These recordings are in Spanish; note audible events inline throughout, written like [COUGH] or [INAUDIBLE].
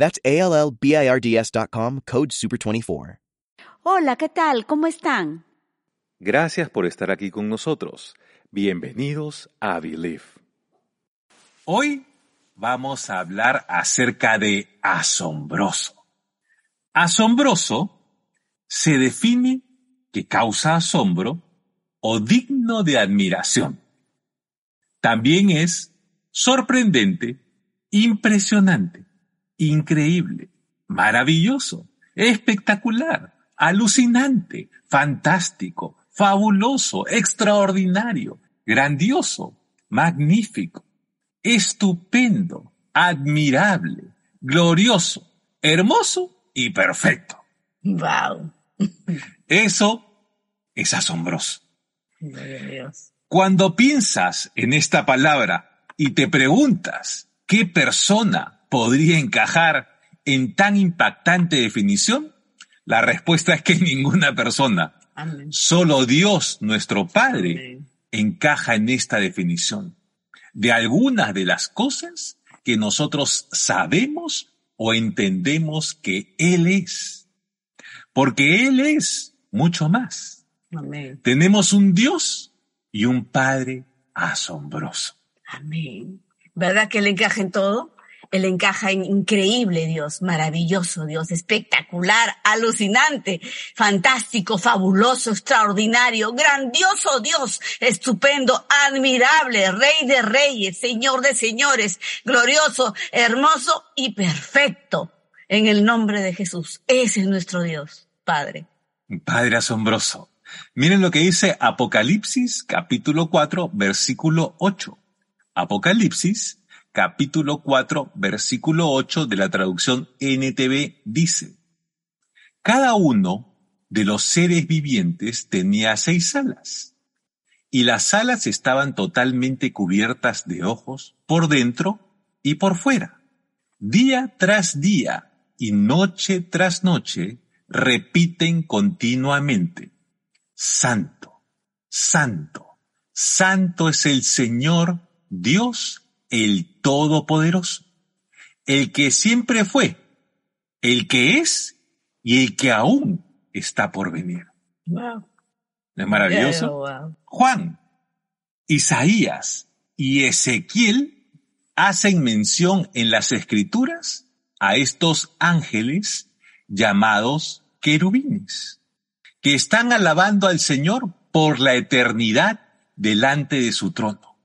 That's A-L-L-B-I-R-D-S.com, code SUPER24. Hola, ¿qué tal? ¿Cómo están? Gracias por estar aquí con nosotros. Bienvenidos a Believe. Hoy vamos a hablar acerca de asombroso. Asombroso se define que causa asombro o digno de admiración. También es sorprendente, impresionante, increíble, maravilloso, espectacular, alucinante, fantástico, fabuloso, extraordinario, grandioso, magnífico, estupendo, admirable, glorioso, hermoso y perfecto. Wow. Eso es asombroso. Cuando piensas en esta palabra y te preguntas qué persona podría encajar en tan impactante definición, la respuesta es que [LAUGHS] ninguna persona, Amén. solo Dios, nuestro Padre, Amén. encaja en esta definición de algunas de las cosas que nosotros sabemos o entendemos que Él es. Porque Él es mucho más. Amén. Tenemos un Dios y un Padre asombroso. Amén. ¿Verdad que Él encaja en todo? Él encaja en increíble Dios, maravilloso Dios, espectacular, alucinante, fantástico, fabuloso, extraordinario, grandioso Dios, estupendo, admirable, Rey de reyes, Señor de señores, glorioso, hermoso y perfecto. En el nombre de Jesús. Ese es nuestro Dios, Padre. Padre asombroso. Miren lo que dice Apocalipsis capítulo 4 versículo 8. Apocalipsis capítulo 4 versículo 8 de la traducción NTV dice, Cada uno de los seres vivientes tenía seis alas, y las alas estaban totalmente cubiertas de ojos por dentro y por fuera. Día tras día y noche tras noche repiten continuamente, Santo, Santo, Santo es el Señor Dios el Todopoderoso, el que siempre fue, el que es y el que aún está por venir. Wow. ¿No es maravilloso? Wow. Juan, Isaías y Ezequiel hacen mención en las escrituras a estos ángeles llamados querubines, que están alabando al Señor por la eternidad delante de su trono.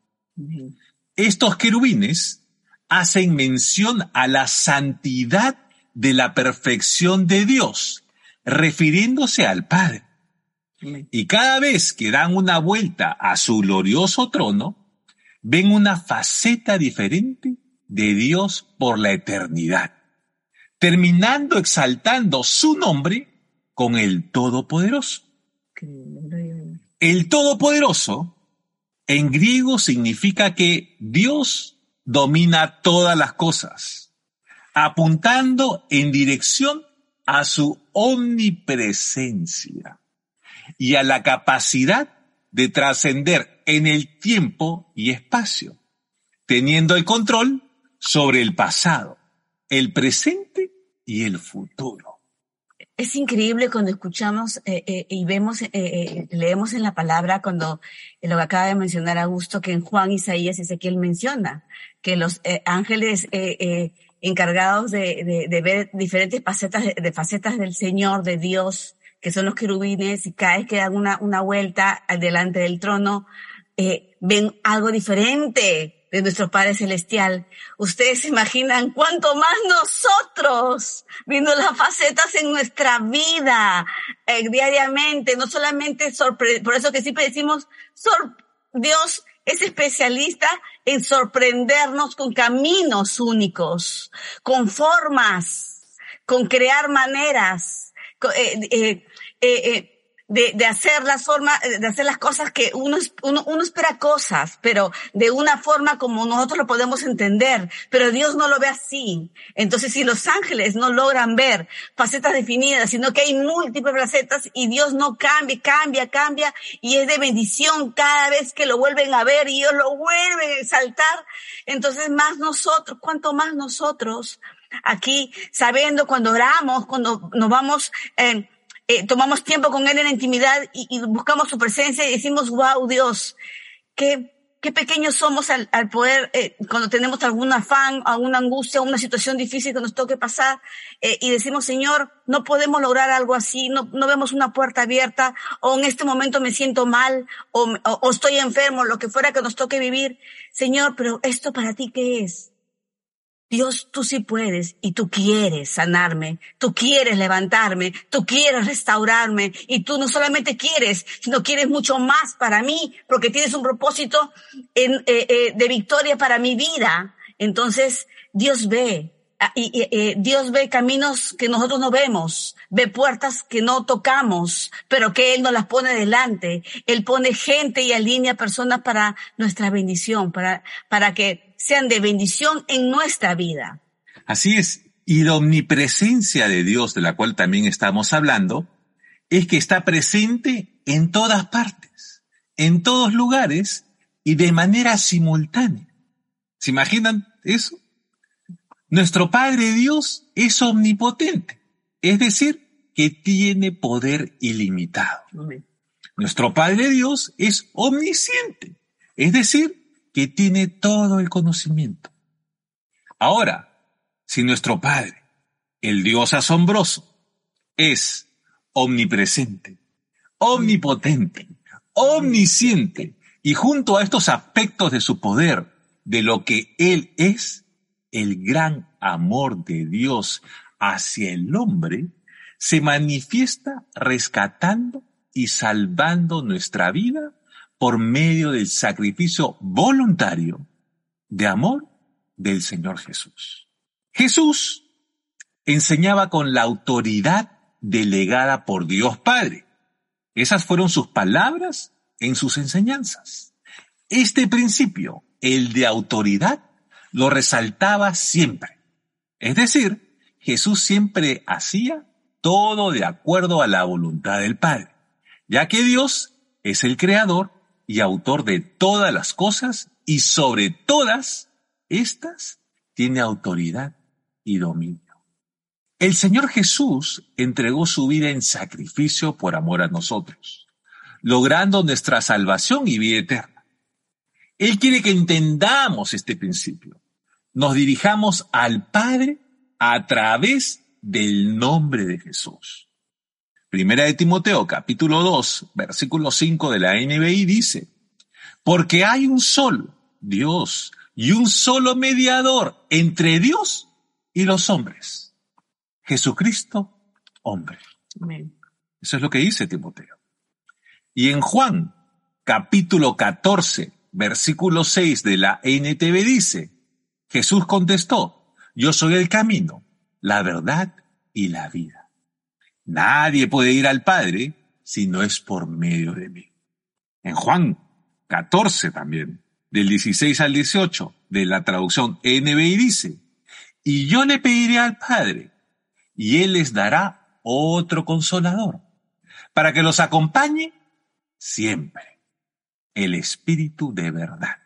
Estos querubines hacen mención a la santidad de la perfección de Dios, refiriéndose al Padre. Y cada vez que dan una vuelta a su glorioso trono, ven una faceta diferente de Dios por la eternidad, terminando exaltando su nombre con el Todopoderoso. El Todopoderoso en griego significa que Dios domina todas las cosas, apuntando en dirección a su omnipresencia y a la capacidad de trascender en el tiempo y espacio, teniendo el control sobre el pasado, el presente y el futuro. Es increíble cuando escuchamos eh, eh, y vemos, eh, eh, leemos en la palabra cuando eh, lo que acaba de mencionar Augusto, que en Juan, Isaías Ezequiel menciona que los eh, ángeles encargados de, de, de ver diferentes facetas, de, facetas del Señor, de Dios, que son los querubines, y cada vez que dan una, una vuelta delante del trono, ven algo diferente de nuestro Padre Celestial. Ustedes se imaginan cuánto más nosotros, viendo las facetas en nuestra vida eh, diariamente, no solamente sorpre por eso que siempre decimos, Dios es especialista en sorprendernos con caminos únicos, con formas, con crear maneras eh, eh, de, de, hacer las formas, de hacer las cosas que uno, uno, uno espera cosas, pero de una forma como nosotros lo podemos entender, pero Dios no lo ve así. Entonces, si los ángeles no logran ver facetas definidas, sino que hay múltiples facetas y Dios no cambia, cambia, cambia y es de bendición cada vez que lo vuelven a ver y Dios lo vuelve a exaltar, entonces más nosotros, cuanto más nosotros aquí sabiendo cuando oramos, cuando nos vamos, eh, eh, tomamos tiempo con Él en la intimidad y, y, buscamos su presencia y decimos, wow, Dios, qué, qué pequeños somos al, al poder, eh, cuando tenemos algún afán, alguna angustia, una situación difícil que nos toque pasar, eh, y decimos, Señor, no podemos lograr algo así, no, no vemos una puerta abierta, o en este momento me siento mal, o, o, o estoy enfermo, lo que fuera que nos toque vivir. Señor, pero esto para ti, ¿qué es? Dios, tú sí puedes y tú quieres sanarme, tú quieres levantarme, tú quieres restaurarme y tú no solamente quieres, sino quieres mucho más para mí porque tienes un propósito eh, eh, de victoria para mi vida. Entonces, Dios ve ah, y, y eh, Dios ve caminos que nosotros no vemos, ve puertas que no tocamos, pero que Él nos las pone delante. Él pone gente y alinea personas para nuestra bendición, para, para que sean de bendición en nuestra vida. Así es. Y la omnipresencia de Dios, de la cual también estamos hablando, es que está presente en todas partes, en todos lugares y de manera simultánea. ¿Se imaginan eso? Nuestro Padre Dios es omnipotente, es decir, que tiene poder ilimitado. Nuestro Padre Dios es omnisciente, es decir, que tiene todo el conocimiento. Ahora, si nuestro Padre, el Dios asombroso, es omnipresente, omnipotente, omnisciente, y junto a estos aspectos de su poder, de lo que Él es, el gran amor de Dios hacia el hombre, se manifiesta rescatando y salvando nuestra vida por medio del sacrificio voluntario de amor del Señor Jesús. Jesús enseñaba con la autoridad delegada por Dios Padre. Esas fueron sus palabras en sus enseñanzas. Este principio, el de autoridad, lo resaltaba siempre. Es decir, Jesús siempre hacía todo de acuerdo a la voluntad del Padre, ya que Dios es el creador y autor de todas las cosas y sobre todas estas tiene autoridad y dominio. El Señor Jesús entregó su vida en sacrificio por amor a nosotros, logrando nuestra salvación y vida eterna. Él quiere que entendamos este principio. Nos dirijamos al Padre a través del nombre de Jesús. Primera de Timoteo, capítulo 2, versículo 5 de la NBI dice, porque hay un solo Dios y un solo mediador entre Dios y los hombres. Jesucristo, hombre. Amén. Eso es lo que dice Timoteo. Y en Juan, capítulo 14, versículo 6 de la NTV dice, Jesús contestó, yo soy el camino, la verdad y la vida. Nadie puede ir al Padre si no es por medio de mí. En Juan 14 también, del 16 al 18, de la traducción NBI dice, y yo le pediré al Padre, y Él les dará otro consolador, para que los acompañe siempre, el Espíritu de verdad.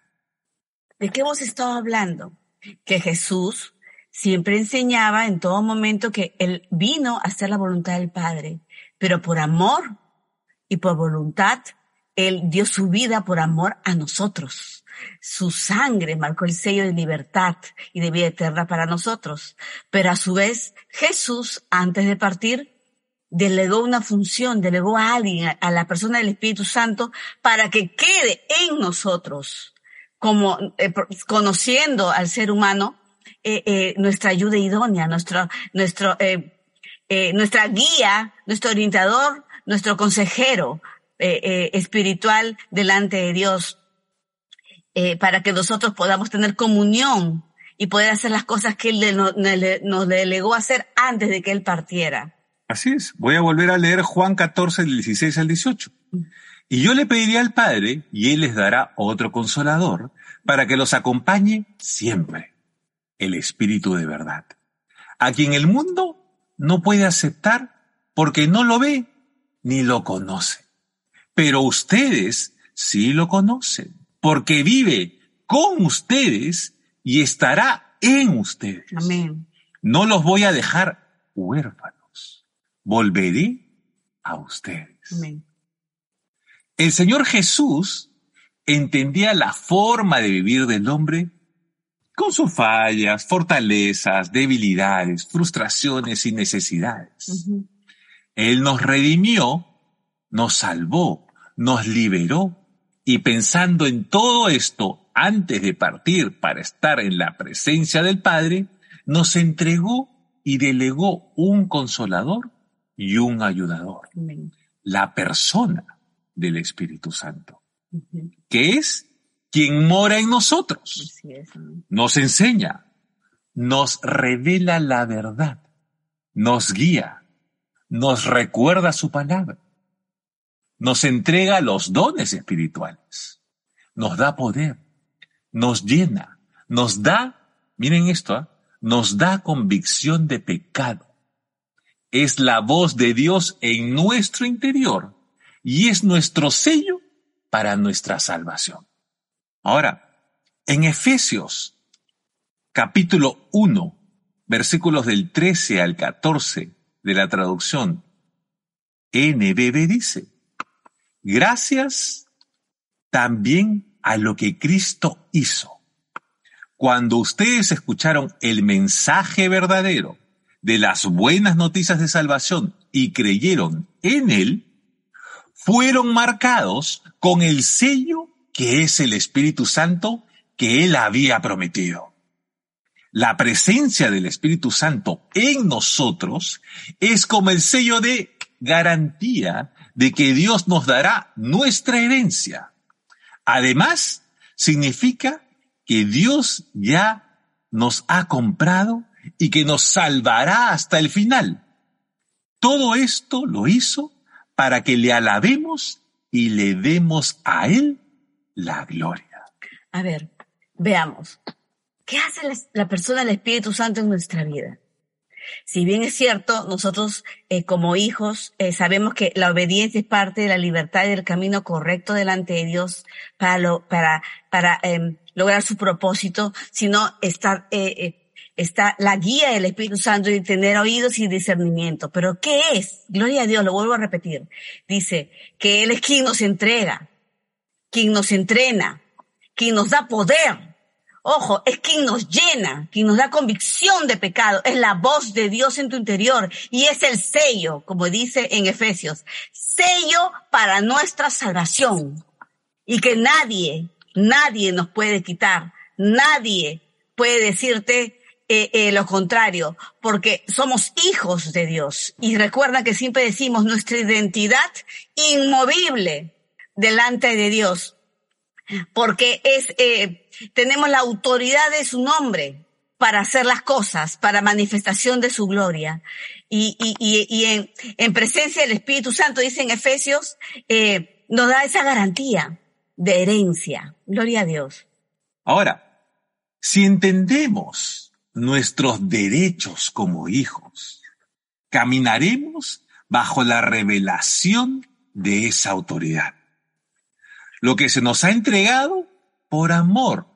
¿De qué hemos estado hablando? Que Jesús siempre enseñaba en todo momento que él vino a hacer la voluntad del Padre, pero por amor y por voluntad, él dio su vida por amor a nosotros. Su sangre marcó el sello de libertad y de vida eterna para nosotros. Pero a su vez, Jesús, antes de partir, delegó una función, delegó a alguien, a la persona del Espíritu Santo, para que quede en nosotros, como eh, conociendo al ser humano, eh, eh, nuestra ayuda idónea, nuestro, nuestro, eh, eh nuestra guía, nuestro orientador, nuestro consejero espiritual delante de Dios, para que nosotros podamos tener comunión y poder hacer las cosas que Él nos, delegó hacer antes de que Él partiera. Así es. Voy a volver a leer Juan 14, del 16 al 18. Y yo le pediría al Padre, y Él les dará otro consolador, para que los acompañe siempre, el Espíritu de verdad, a quien el mundo no puede aceptar porque no lo ve ni lo conoce. Pero ustedes sí lo conocen, porque vive con ustedes y estará en ustedes. Amén. No los voy a dejar huérfanos. Volveré a ustedes. Amén. El Señor Jesús entendía la forma de vivir del hombre con sus fallas, fortalezas, debilidades, frustraciones y necesidades. Él nos redimió, nos salvó, nos liberó. Y pensando en todo esto antes de partir para estar en la presencia del Padre, nos entregó y delegó un consolador y un ayudador, la persona del Espíritu Santo, que es quien mora en nosotros nos enseña, nos revela la verdad, nos guía, nos recuerda su palabra, nos entrega los dones espirituales, nos da poder, nos llena, nos da, miren esto, ¿ah? nos da convicción de pecado. Es la voz de Dios en nuestro interior y es nuestro sello para nuestra salvación. Ahora, en Efesios capítulo 1, versículos del 13 al 14 de la traducción NBB dice, gracias también a lo que Cristo hizo. Cuando ustedes escucharon el mensaje verdadero de las buenas noticias de salvación y creyeron en él, fueron marcados con el sello que es el Espíritu Santo que él había prometido. La presencia del Espíritu Santo en nosotros es como el sello de garantía de que Dios nos dará nuestra herencia. Además, significa que Dios ya nos ha comprado y que nos salvará hasta el final. Todo esto lo hizo para que le alabemos y le demos a Él la gloria. A ver, veamos. ¿Qué hace la, persona del Espíritu Santo en nuestra vida? Si bien es cierto, nosotros eh, como hijos eh, sabemos que la obediencia es parte de la libertad y del camino correcto delante de Dios para, eh, lograr su propósito, sino está, eh, está la guía del Espíritu Santo y tener oídos y discernimiento. Pero ¿qué es? Gloria a Dios, lo vuelvo a repetir. Dice que Él es quien nos entrega, quien nos entrena, quien nos da poder. Ojo, es quien nos llena, quien nos da convicción de pecado, es la voz de Dios en tu interior y es el sello, como dice en Efesios, sello para nuestra salvación. Y que nadie, nadie nos puede quitar, nadie puede decirte eh, eh, lo contrario, porque somos hijos de Dios. Y recuerda que siempre decimos nuestra identidad inmovible delante de Dios porque es eh, tenemos la autoridad de su nombre para hacer las cosas, para manifestación de su gloria. Y, y, y, y en, en, presencia del Espíritu Santo, dice en Efesios, eh, nos da esa garantía de herencia. Gloria a Dios. Ahora, si entendemos nuestros derechos como hijos, caminaremos bajo la revelación de esa autoridad lo que se nos ha entregado por amor.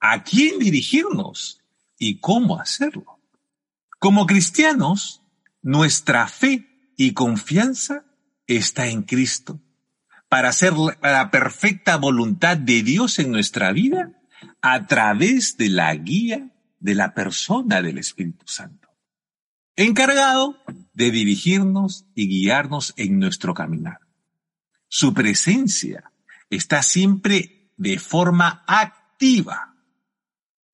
¿A quién dirigirnos y cómo hacerlo? Como cristianos, nuestra fe y confianza está en Cristo para hacer la perfecta voluntad de Dios en nuestra vida a través de la guía de la persona del Espíritu Santo, encargado de dirigirnos y guiarnos en nuestro caminar. Su presencia está siempre de forma activa.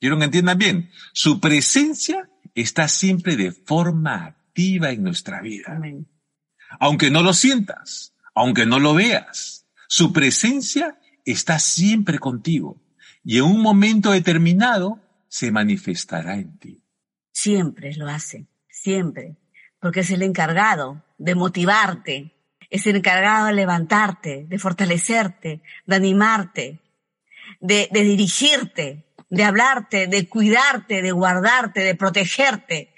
Quiero que entiendan bien, su presencia está siempre de forma activa en nuestra vida. Amén. Aunque no lo sientas, aunque no lo veas, su presencia está siempre contigo y en un momento determinado se manifestará en ti. Siempre lo hace, siempre. porque es el encargado de motivarte, es el encargado de levantarte, de fortalecerte, de animarte, de, de dirigirte, de hablarte, de cuidarte, de guardarte, de protegerte.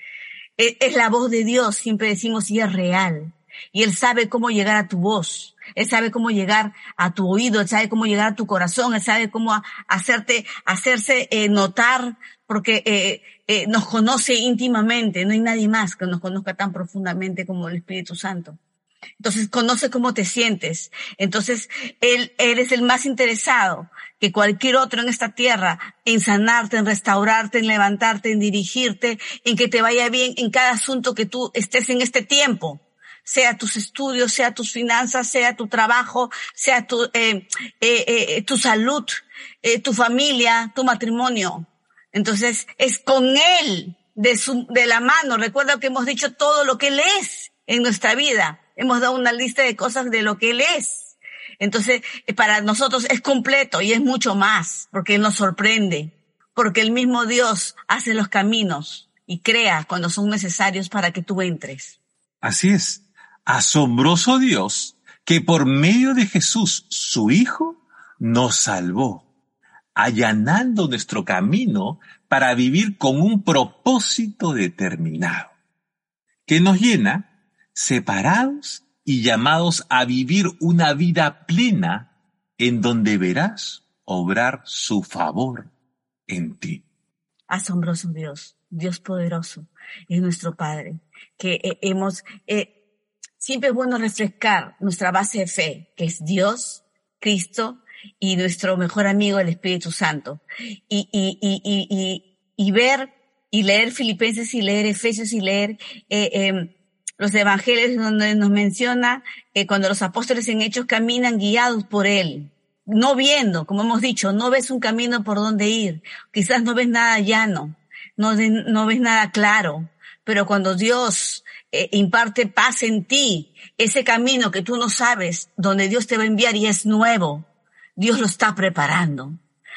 Es, es la voz de Dios, siempre decimos, y es real. Y Él sabe cómo llegar a tu voz. Él sabe cómo llegar a tu oído, Él sabe cómo llegar a tu corazón, Él sabe cómo hacerte, hacerse eh, notar, porque eh, eh, nos conoce íntimamente. No hay nadie más que nos conozca tan profundamente como el Espíritu Santo. Entonces conoce cómo te sientes. Entonces él, él es el más interesado que cualquier otro en esta tierra en sanarte, en restaurarte, en levantarte, en dirigirte, en que te vaya bien en cada asunto que tú estés en este tiempo sea tus estudios, sea tus finanzas, sea tu trabajo, sea tu, eh, eh, eh, tu salud, eh, tu familia, tu matrimonio. Entonces, es con Él, de, su, de la mano. Recuerda que hemos dicho todo lo que Él es en nuestra vida. Hemos dado una lista de cosas de lo que Él es. Entonces, para nosotros es completo y es mucho más, porque nos sorprende, porque el mismo Dios hace los caminos y crea cuando son necesarios para que tú entres. Así es asombroso Dios que por medio de Jesús, su Hijo, nos salvó, allanando nuestro camino para vivir con un propósito determinado, que nos llena separados y llamados a vivir una vida plena en donde verás obrar su favor en ti. Asombroso Dios, Dios poderoso, es nuestro Padre, que eh, hemos... Eh, siempre es bueno refrescar nuestra base de fe, que es Dios, Cristo y nuestro mejor amigo, el Espíritu Santo. Y, y, y, y, y ver y leer Filipenses y leer Efesios y leer eh, eh, los evangelios donde nos menciona que cuando los apóstoles en hechos caminan guiados por Él, no viendo, como hemos dicho, no ves un camino por donde ir, quizás no ves nada llano, no, no ves nada claro, pero cuando Dios eh, imparte paz en ti, ese camino que tú no sabes, donde Dios te va a enviar y es nuevo, Dios lo está preparando.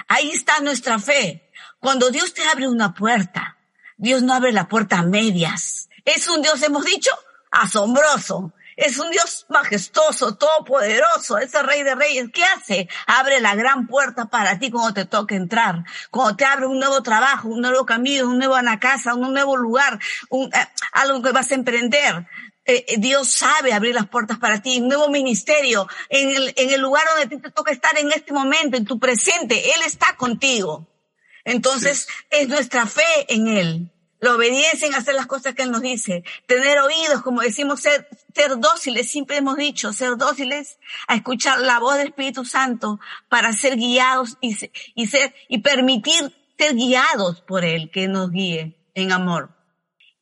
Ahí está nuestra fe. Cuando Dios te abre una puerta, Dios no abre la puerta a medias. Es un Dios, hemos dicho, asombroso. Es un Dios majestuoso, todopoderoso, ese rey de reyes. ¿Qué hace? Abre la gran puerta para ti cuando te toque entrar, cuando te abre un nuevo trabajo, un nuevo camino, un nuevo una casa, un nuevo lugar, un, eh, algo que vas a emprender. Eh, eh, Dios sabe abrir las puertas para ti, un nuevo ministerio, en el, en el lugar donde te toca estar en este momento, en tu presente, Él está contigo. Entonces, sí. es nuestra fe en Él la obediencia en hacer las cosas que Él nos dice, tener oídos, como decimos, ser, ser dóciles, siempre hemos dicho, ser dóciles a escuchar la voz del Espíritu Santo para ser guiados y, y ser, y permitir ser guiados por Él, que nos guíe en amor.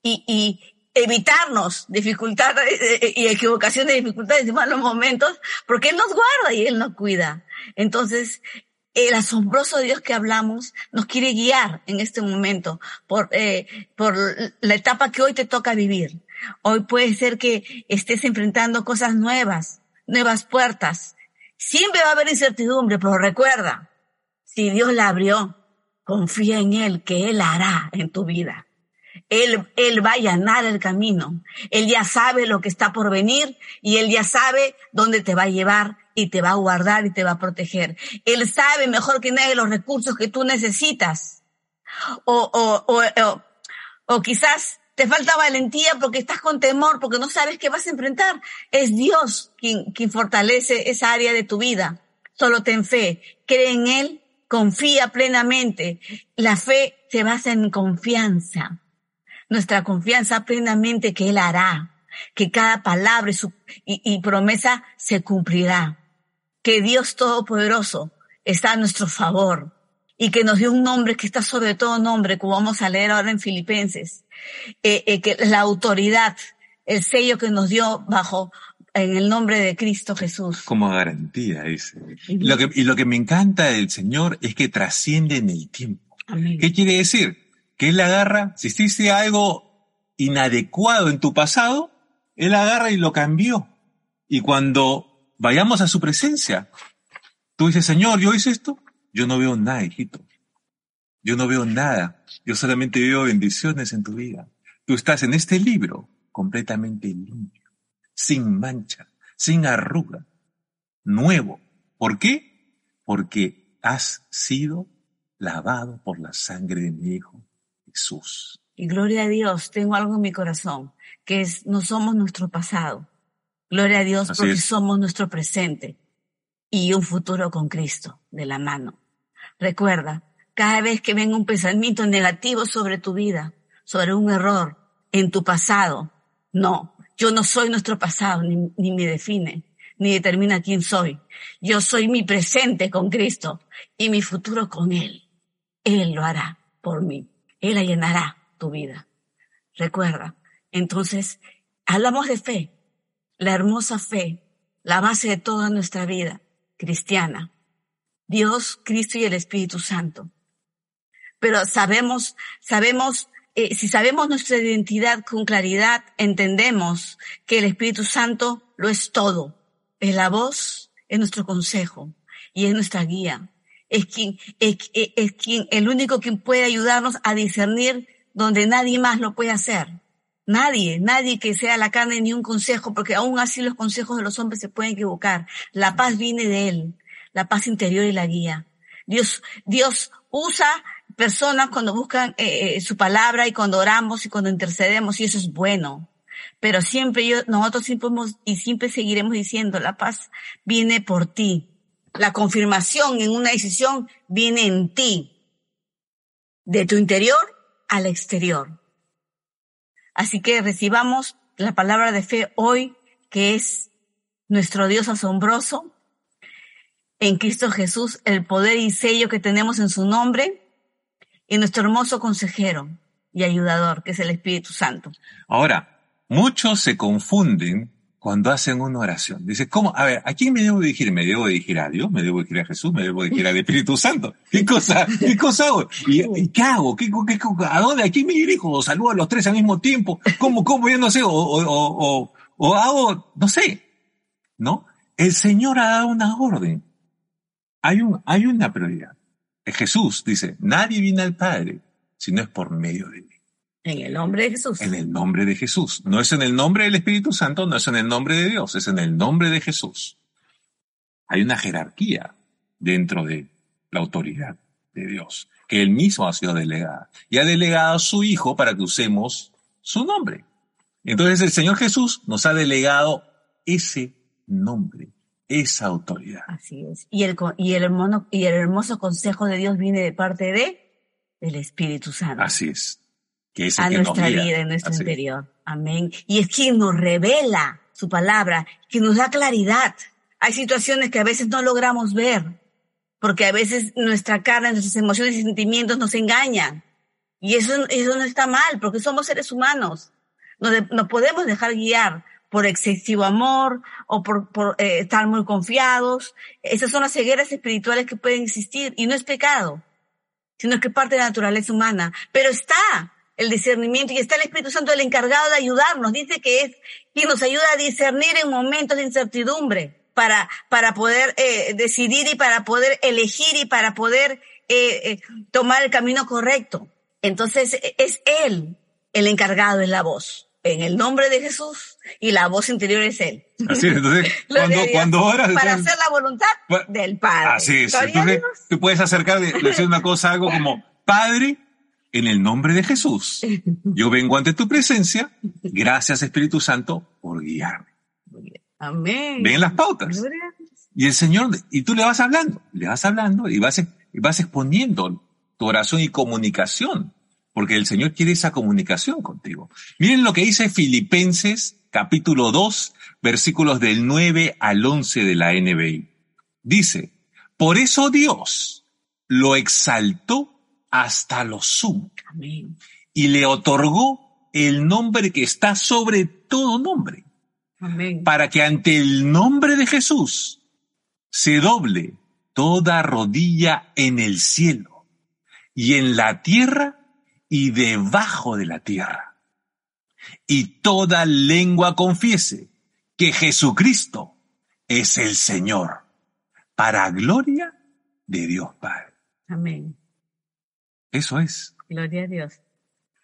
Y, y evitarnos dificultades y equivocaciones, dificultades y malos momentos, porque Él nos guarda y Él nos cuida. Entonces, el asombroso Dios que hablamos nos quiere guiar en este momento por, eh, por la etapa que hoy te toca vivir. Hoy puede ser que estés enfrentando cosas nuevas, nuevas puertas. Siempre va a haber incertidumbre, pero recuerda, si Dios la abrió, confía en Él, que Él hará en tu vida. Él, él va a allanar el camino. Él ya sabe lo que está por venir y Él ya sabe dónde te va a llevar y te va a guardar y te va a proteger. Él sabe mejor que nadie los recursos que tú necesitas. O, o, o, o, quizás te falta valentía porque estás con temor, porque no sabes qué vas a enfrentar. Es Dios quien, quien fortalece esa área de tu vida. Solo ten fe, cree en Él, confía plenamente. La fe se basa en confianza. Nuestra confianza plenamente que Él hará, que cada palabra y promesa se cumplirá que Dios Todopoderoso está a nuestro favor y que nos dio un nombre que está sobre todo nombre, como vamos a leer ahora en Filipenses, eh, eh, que la autoridad, el sello que nos dio bajo en el nombre de Cristo Jesús. Como garantía, dice. Y lo que, y lo que me encanta del Señor es que trasciende en el tiempo. Amén. ¿Qué quiere decir? Que Él agarra, si hiciste algo inadecuado en tu pasado, Él agarra y lo cambió. Y cuando vayamos a su presencia. Tú dices, Señor, ¿yo hice esto? Yo no veo nada, hijito. Yo no veo nada. Yo solamente veo bendiciones en tu vida. Tú estás en este libro completamente limpio, sin mancha, sin arruga, nuevo. ¿Por qué? Porque has sido lavado por la sangre de mi Hijo Jesús. Y gloria a Dios, tengo algo en mi corazón, que es, no somos nuestro pasado. Gloria a Dios Así porque es. somos nuestro presente y un futuro con Cristo de la mano. Recuerda, cada vez que venga un pensamiento negativo sobre tu vida, sobre un error en tu pasado, no, yo no soy nuestro pasado, ni, ni me define, ni determina quién soy. Yo soy mi presente con Cristo y mi futuro con Él. Él lo hará por mí. Él allanará tu vida. Recuerda, entonces, hablamos de fe, la hermosa fe, la base de toda nuestra vida cristiana. Dios, Cristo y el Espíritu Santo. Pero sabemos, sabemos, eh, si sabemos nuestra identidad con claridad, entendemos que el Espíritu Santo lo es todo. Es la voz, es nuestro consejo y es nuestra guía. Es quien, es, es- quien, el único quien puede ayudarnos a discernir donde nadie más lo puede hacer. Nadie, nadie que sea la carne ni un consejo, porque aún así los consejos de los hombres se pueden equivocar. La paz viene de Él, la paz interior y la guía. Dios, Dios usa personas cuando buscan eh, eh, su palabra y cuando oramos y cuando intercedemos y eso es bueno. Pero siempre yo, nosotros siempre hemos, y siempre seguiremos diciendo, la paz viene por ti. La confirmación en una decisión viene en ti. De tu interior al exterior. Así que recibamos la palabra de fe hoy, que es nuestro Dios asombroso, en Cristo Jesús, el poder y sello que tenemos en su nombre, y nuestro hermoso consejero y ayudador, que es el Espíritu Santo. Ahora, muchos se confunden cuando hacen una oración. Dice, ¿cómo? A ver, ¿a quién me debo dirigir? ¿Me debo dirigir a Dios? ¿Me debo dirigir a Jesús? ¿Me debo dirigir al Espíritu Santo? ¿Qué cosa, qué cosa hago? ¿Y, qué hago? ¿Qué, qué- ¿A dónde? ¿A quién me dirijo? ¿O saludo a los tres al mismo tiempo? ¿Cómo, cómo? Yo no sé. O, o, o, o- hago, no sé. ¿No? El Señor ha dado una orden. Hay un, hay una prioridad. Jesús dice, nadie viene al Padre si no es por medio de mí. En el nombre de Jesús. En el nombre de Jesús. No es en el nombre del Espíritu Santo, no es en el nombre de Dios, es en el nombre de Jesús. Hay una jerarquía dentro de la autoridad de Dios, que él mismo ha sido delegada. Y ha delegado a su Hijo para que usemos su nombre. Entonces el Señor Jesús nos ha delegado ese nombre, esa autoridad. Así es. Y el, y el hermoso, y el hermoso consejo de Dios viene de parte de, del Espíritu Santo. Así es. Que es el a que nos nuestra guía. vida, en nuestro Así interior. Amén. Y es quien nos revela su palabra, quien nos da claridad. Hay situaciones que a veces no logramos ver, porque a veces nuestra carne, nuestras emociones y sentimientos nos engañan. Y eso, eso no está mal, porque somos seres humanos. No, de- no podemos dejar guiar por excesivo amor o por, por eh, estar muy confiados. Esas son las cegueras espirituales que pueden existir y no es pecado sino que es parte de la naturaleza humana. Pero está el discernimiento y está el Espíritu Santo el encargado de ayudarnos. Dice que es quien nos ayuda a discernir en momentos de incertidumbre para, para poder eh, decidir y para poder elegir y para poder eh, eh, tomar el camino correcto. Entonces es Él el encargado de la voz. En el nombre de Jesús y la voz interior es Él. Así es. Entonces, [LAUGHS] cuando, cuando oras, Para hacer la voluntad del Padre. Así es. Entonces, tú puedes acercar de decir una cosa, algo como, Padre, en el nombre de Jesús, [LAUGHS] yo vengo ante tu presencia, gracias Espíritu Santo por guiarme. Amén. Ven las pautas. Y el Señor, y tú le vas hablando, le vas hablando y vas, y vas exponiendo tu oración y comunicación, porque el Señor quiere esa comunicación contigo. Miren lo que dice Filipenses capítulo 2, versículos del 9 al 11 de la NBI. Dice, por eso Dios lo exaltó hasta lo sumo Amén. y le otorgó el nombre que está sobre todo nombre Amén. para que ante el nombre de Jesús se doble toda rodilla en el cielo y en la tierra y debajo de la tierra. Y toda lengua confiese que Jesucristo es el Señor, para gloria de Dios Padre. Amén. Eso es. Gloria a Dios.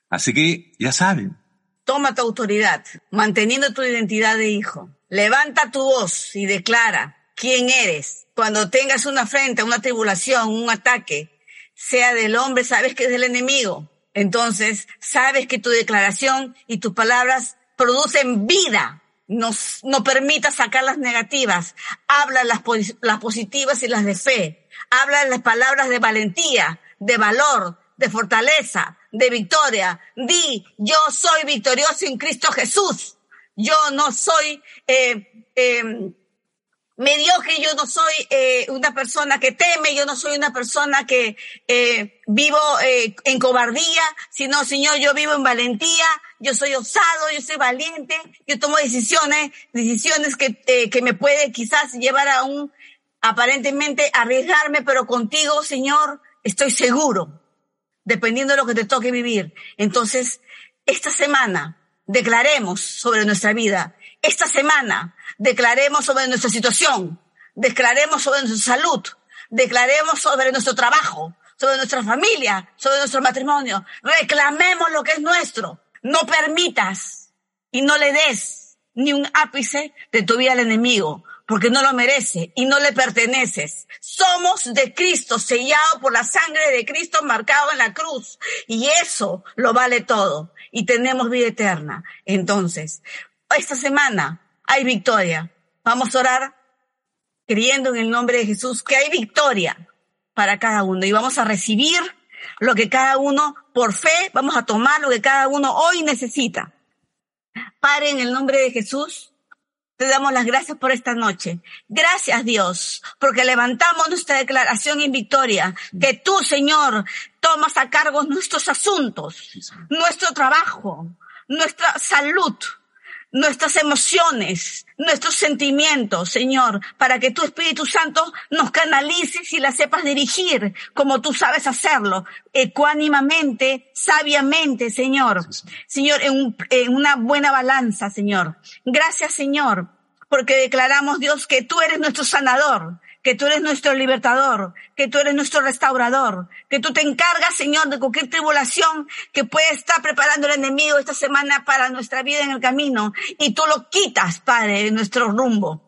Así que ya saben, toma tu autoridad, manteniendo tu identidad de hijo. Levanta tu voz y declara quién eres. Cuando tengas una afrenta, una tribulación, un ataque, sea del hombre, sabes que es del enemigo. Entonces, sabes que tu declaración y tus palabras producen vida. No, no permitas sacar las negativas. Habla las, las positivas y las de fe. Habla las palabras de valentía, de valor, de fortaleza, de victoria. Di, yo soy victorioso en Cristo Jesús. Yo no soy eh, eh, mediocre, yo no soy eh, una persona que teme, yo no soy una persona que eh, vivo eh, en cobardía, sino, Señor, yo vivo en valentía, yo soy osado, yo soy valiente, yo tomo decisiones, decisiones que, eh, que me puede quizás llevar a un, aparentemente, arriesgarme, pero contigo, Señor, estoy seguro dependiendo de lo que te toque vivir. Entonces, esta semana declaremos sobre nuestra vida. Esta semana declaremos sobre nuestra situación. Declaremos sobre nuestra salud. Declaremos sobre nuestro trabajo, sobre nuestra familia, sobre nuestro matrimonio. Reclamemos lo que es nuestro. No permitas y no le des ni un ápice de tu vida al enemigo porque no lo merece y no le perteneces. Somos de Cristo, sellado por la sangre de Cristo, marcado en la cruz. Y eso lo vale todo. Y tenemos vida eterna. Entonces, esta semana hay victoria. Vamos a orar creyendo en el nombre de Jesús que hay victoria para cada uno. Y vamos a recibir lo que cada uno, por fe, vamos a tomar lo que cada uno hoy necesita. Padre, en el nombre de Jesús, te damos las gracias por esta noche. Gracias Dios, porque levantamos nuestra declaración en victoria, que tú, Señor, tomas a cargo nuestros asuntos, nuestro trabajo, nuestra salud, nuestras emociones, nuestros sentimientos, Señor, para que tu Espíritu Santo nos canalices y la sepas dirigir como tú sabes hacerlo, ecuánimamente, sabiamente, Señor. Señor, en, en una buena balanza, Señor. Gracias, Señor, porque declaramos, Dios, que tú eres nuestro sanador, que tú eres nuestro libertador, que tú eres nuestro restaurador, que tú te encargas, Señor, de cualquier tribulación que puede estar preparando el enemigo esta semana para nuestra vida en el camino y tú lo quitas, Padre, de nuestro rumbo.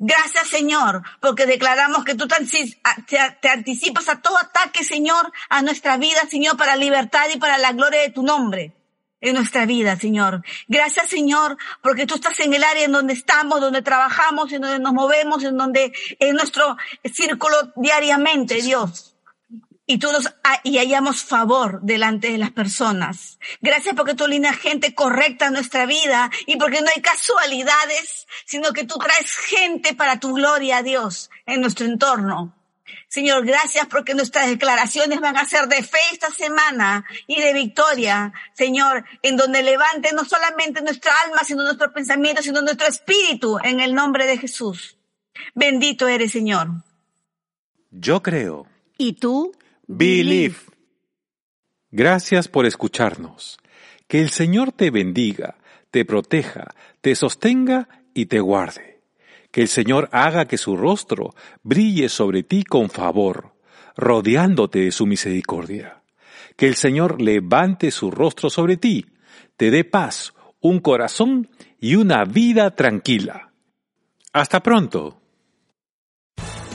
Gracias, Señor, porque declaramos que tú te, anticipas a todo ataque, Señor, a nuestra vida, Señor, para libertad y para la gloria de tu nombre en nuestra vida, Señor. Gracias, Señor, porque tú estás en el área en donde estamos, donde trabajamos, en donde nos movemos, en donde en nuestro círculo diariamente, Dios. Y tú nos y hallamos favor delante de las personas. Gracias porque tú alineas gente correcta en nuestra vida y porque no hay casualidades, sino que tú traes gente para tu gloria, Dios, en nuestro entorno. Señor, gracias porque nuestras declaraciones van a ser de fe esta semana y de victoria, Señor, en donde levante no solamente nuestra alma, sino nuestro pensamiento, sino nuestro espíritu, en el nombre de Jesús. Bendito eres, Señor. Yo creo. ¿Y tú? Believe. Gracias por escucharnos. Que el Señor te bendiga, te proteja, te sostenga y te guarde. Que el Señor haga que su rostro brille sobre ti con favor, rodeándote de su misericordia. Que el Señor levante su rostro sobre ti, te dé paz, un corazón y una vida tranquila. Hasta pronto.